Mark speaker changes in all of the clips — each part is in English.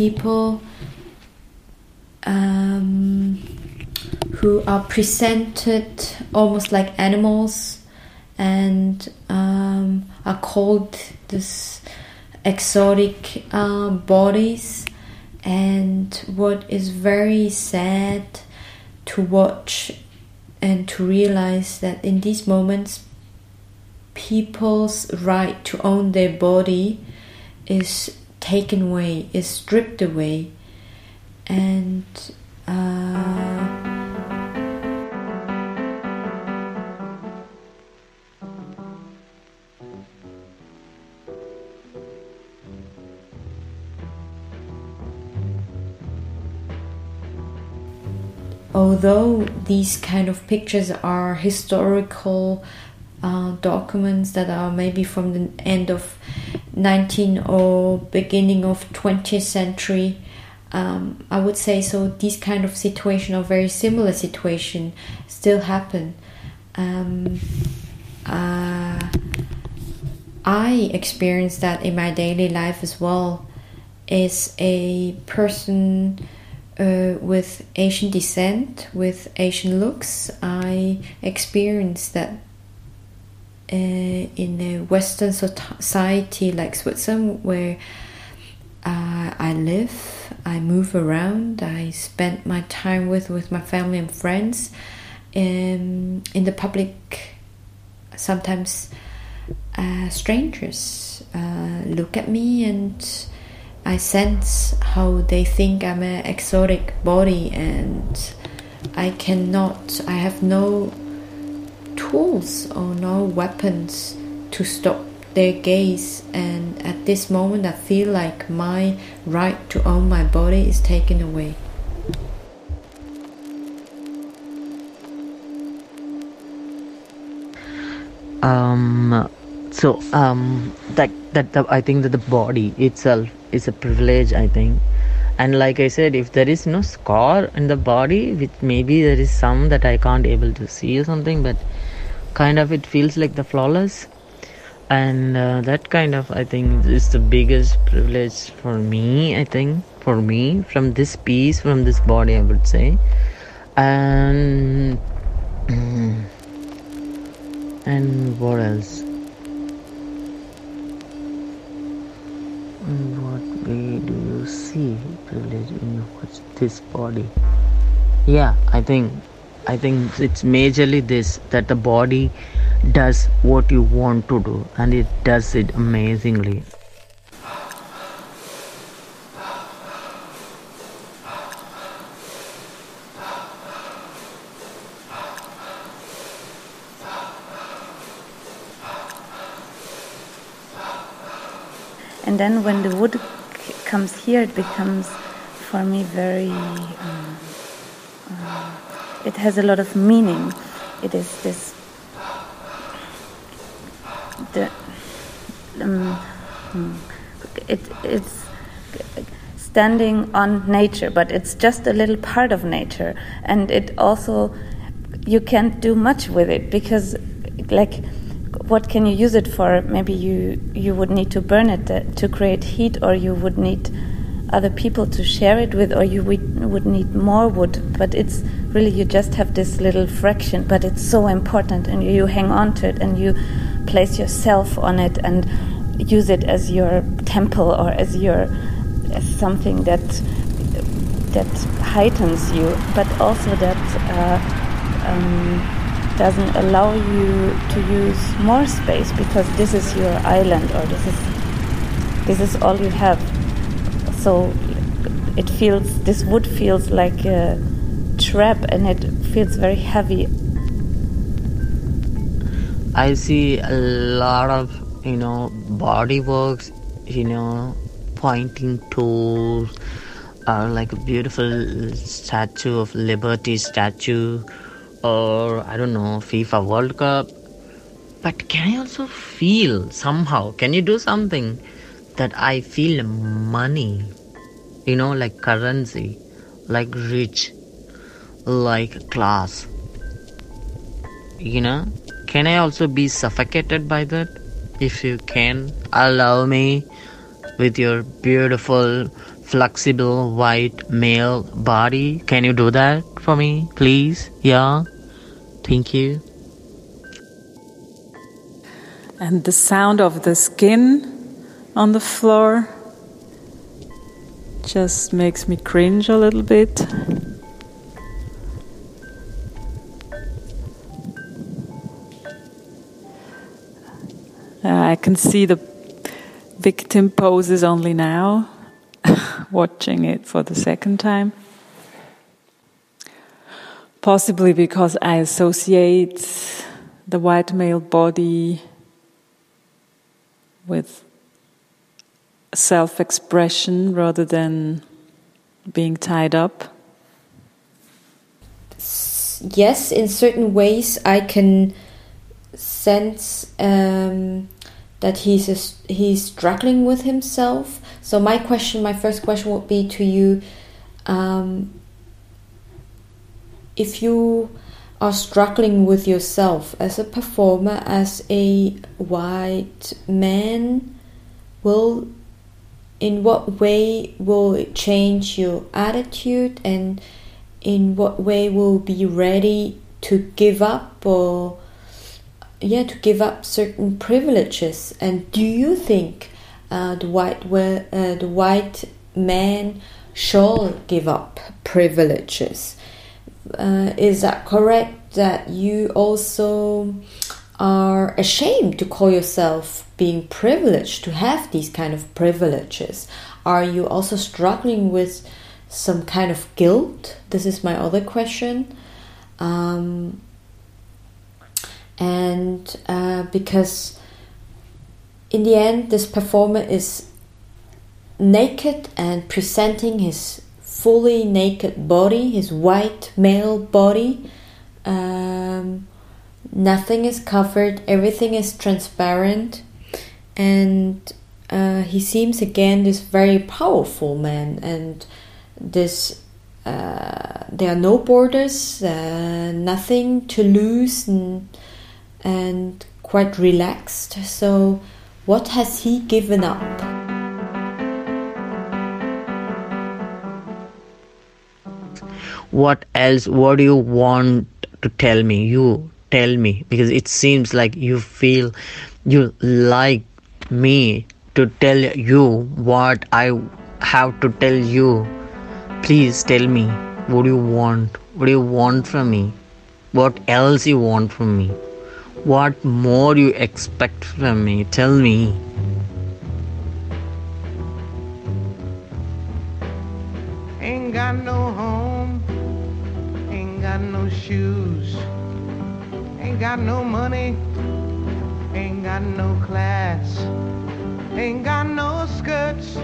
Speaker 1: people um, who are presented almost like animals and um, are called this exotic uh, bodies. And what is very sad to watch and to realize that in these moments people's right to own their body is taken away is stripped away and uh, although these kind of pictures are historical uh, documents that are maybe from the end of 19 or beginning of 20th century. Um, i would say so these kind of situation or very similar situation still happen. Um, uh, i experience that in my daily life as well. As a person uh, with Asian descent, with Asian looks, I experienced that in a Western society like Switzerland, where uh, I live, I move around, I spend my time with, with my family and friends. Um, in the public, sometimes uh, strangers uh, look at me and I sense how they think I'm an exotic body and I cannot, I have no tools or no weapons to stop their gaze. And at this moment, I feel like my right to own my body is taken away.
Speaker 2: Um, so um, that that I think that the body itself is a privilege i think and like i said if there is no scar in the body which maybe there is some that i can't able to see or something but kind of it feels like the flawless. And uh, that kind of i think is the biggest privilege for me i think for me from this piece from this body i would say. And and what else? In what way do you see privilege in this body? Yeah i think i think it's majorly this that the body does what you want to do and it does it amazingly
Speaker 3: and then when the wood comes here, it becomes for me very. Um, it has a lot of meaning. It is this. The. Um, hmm, it, it's standing on nature, but it's just a little part of nature, and it also you can't do much with it because, like what can you use it for? Maybe you you would need to burn it uh, to create heat, or you would need other people to share it with, or you would, need more wood. But it's really you just have this little fraction, but it's so important, and you hang on to it, and you place yourself on it, and use it as your temple or as your as something that that heightens you, but also that. Uh, um, doesn't allow you to use more space because this is your island or this is this is all you have so it feels this wood feels like a trap and it feels very heavy
Speaker 2: i see a lot of you know body works you know pointing tools or like a beautiful statue of liberty statue or I don't know, FIFA World Cup. But can I also feel somehow? Can you do something that I feel money? You know, like currency, like rich, like class. You know, can I also be suffocated by that? If you can allow me, with your beautiful, flexible, white male body. Can you do that for me, please? Yeah? Thank you.
Speaker 4: And the sound of the skin on the floor just makes me cringe a little bit. Uh, I can see the victim poses only now, watching it for the second time. Possibly because I associate the white male body with self expression rather than being tied up?
Speaker 1: Yes, in certain ways, I can sense um, that he's a, he's struggling with himself. So my question, my first question would be to you: um, if you are struggling with yourself as a performer, as a white man, will in what way will it change your attitude and in what way will be ready to give up or yeah to give up certain privileges? And do you think uh, the white uh, the white man shall give up privileges? Uh, is that correct that you also are ashamed to call yourself being privileged to have these kind of privileges? Are you also struggling with some kind of guilt? This is my other question. Um, and uh, because in the end, this performer is naked and presenting his fully naked body, his white male body. Um, nothing is covered, everything is transparent, and uh, he seems again this very powerful man, and this uh, there are no borders, uh, nothing to lose, and, and quite relaxed. So, what has he given up?
Speaker 2: What else? What do you want to tell me? You tell me because it seems like you feel you like me to tell you what I have to tell you. Please tell me what do you want? What do you want from me? What else you want from me? What more you expect from me? Tell me.
Speaker 5: Ain't got no home, ain't got no shoes got no money, ain't got no class, ain't got no skirts,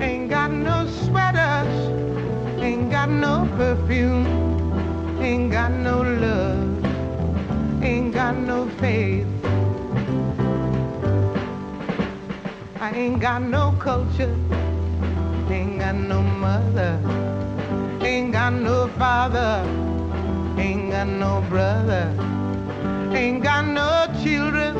Speaker 5: ain't got no sweaters, ain't got no perfume, ain't got no love, ain't got no faith. I ain't got no culture, ain't got no mother, ain't got no father, ain't got no brother. Ain't got no children,